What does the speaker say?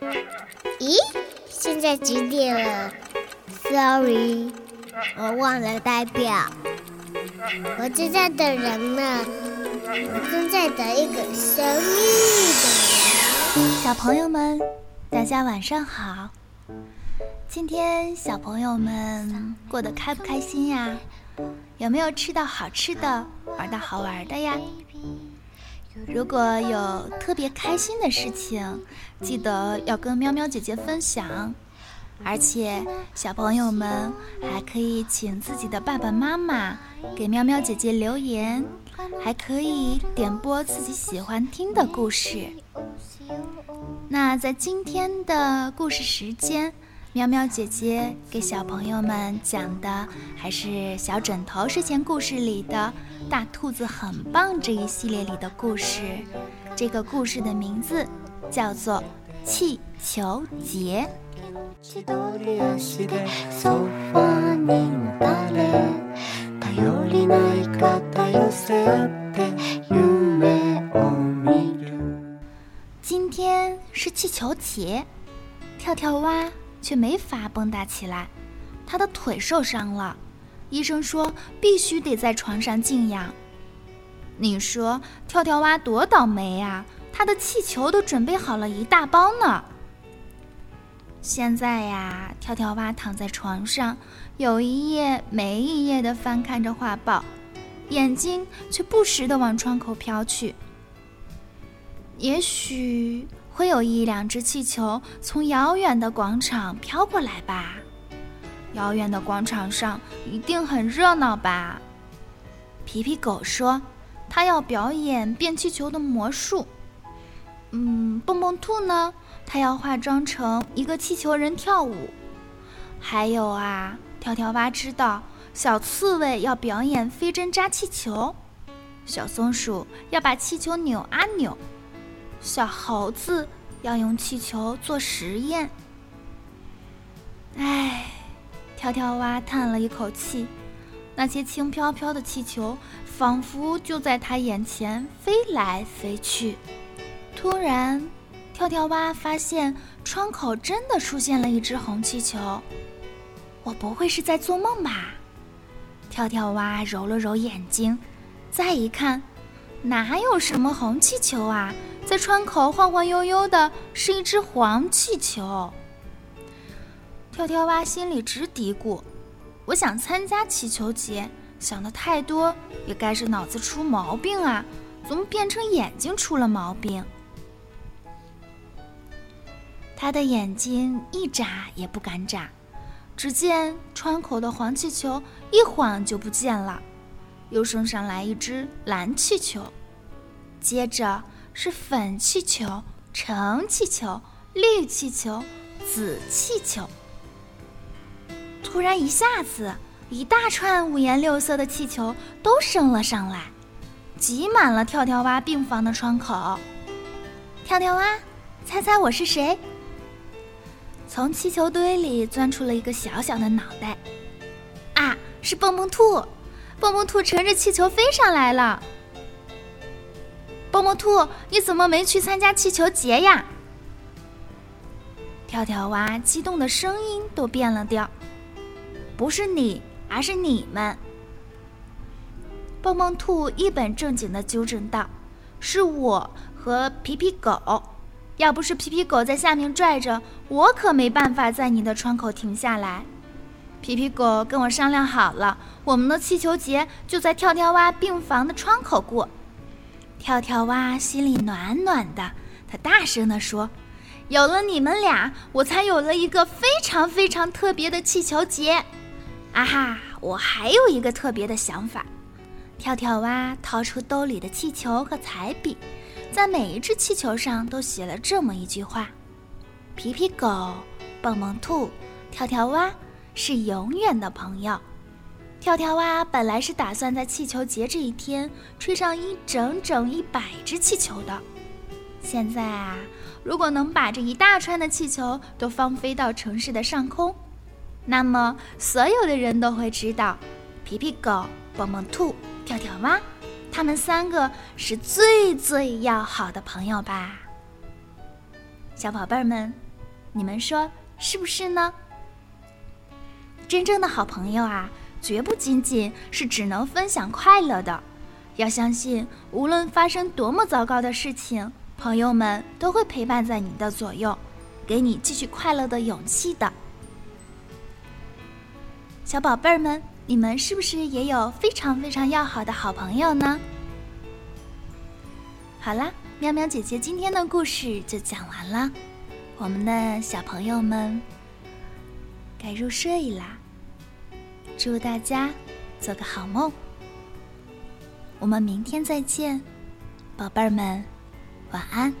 咦，现在几点了？Sorry，我忘了代表。我正在等人呢，我正在等一个神秘的人。小朋友们，大家晚上好。今天小朋友们过得开不开心呀？有没有吃到好吃的，玩到好玩的呀？如果有特别开心的事情，记得要跟喵喵姐姐分享。而且小朋友们还可以请自己的爸爸妈妈给喵喵姐姐留言，还可以点播自己喜欢听的故事。那在今天的故事时间。喵喵姐姐给小朋友们讲的还是小枕头睡前故事里的大兔子很棒这一系列里的故事。这个故事的名字叫做气球节。今天是气球节，跳跳蛙。却没法蹦跶起来，他的腿受伤了，医生说必须得在床上静养。你说跳跳蛙多倒霉呀，他的气球都准备好了一大包呢。现在呀，跳跳蛙躺在床上，有一页没一页地翻看着画报，眼睛却不时地往窗口飘去。也许。会有一两只气球从遥远的广场飘过来吧？遥远的广场上一定很热闹吧？皮皮狗说：“他要表演变气球的魔术。”嗯，蹦蹦兔呢？他要化妆成一个气球人跳舞。还有啊，跳跳蛙知道小刺猬要表演飞针扎气球，小松鼠要把气球扭啊扭。小猴子要用气球做实验。唉，跳跳蛙叹了一口气。那些轻飘飘的气球仿佛就在他眼前飞来飞去。突然，跳跳蛙发现窗口真的出现了一只红气球。我不会是在做梦吧？跳跳蛙揉了揉眼睛，再一看，哪有什么红气球啊？在窗口晃晃悠悠的是一只黄气球。跳跳蛙心里直嘀咕：“我想参加气球节，想的太多，也该是脑子出毛病啊！怎么变成眼睛出了毛病？”他的眼睛一眨也不敢眨。只见窗口的黄气球一晃就不见了，又升上来一只蓝气球，接着。是粉气球、橙气球、绿气球、紫气球。突然一下子，一大串五颜六色的气球都升了上来，挤满了跳跳蛙病房的窗口。跳跳蛙，猜猜我是谁？从气球堆里钻出了一个小小的脑袋。啊，是蹦蹦兔！蹦蹦兔乘着气球飞上来了。蹦蹦兔，你怎么没去参加气球节呀？跳跳蛙激动的声音都变了调。不是你，而是你们。蹦蹦兔一本正经的纠正道：“是我和皮皮狗，要不是皮皮狗在下面拽着，我可没办法在你的窗口停下来。皮皮狗跟我商量好了，我们的气球节就在跳跳蛙病房的窗口过。”跳跳蛙心里暖暖的，他大声地说：“有了你们俩，我才有了一个非常非常特别的气球节。啊哈，我还有一个特别的想法。”跳跳蛙掏出兜里的气球和彩笔，在每一只气球上都写了这么一句话：“皮皮狗、蹦蹦兔、跳跳蛙是永远的朋友。”跳跳蛙本来是打算在气球节这一天吹上一整整一百只气球的。现在啊，如果能把这一大串的气球都放飞到城市的上空，那么所有的人都会知道，皮皮狗、蹦蹦兔、跳跳蛙，他们三个是最最要好的朋友吧。小宝贝儿们，你们说是不是呢？真正的好朋友啊，绝不仅仅是只能分享快乐的。要相信，无论发生多么糟糕的事情，朋友们都会陪伴在你的左右，给你继续快乐的勇气的。小宝贝儿们，你们是不是也有非常非常要好的好朋友呢？好啦，喵喵姐姐今天的故事就讲完了，我们的小朋友们该入睡啦，祝大家做个好梦。我们明天再见，宝贝儿们，晚安。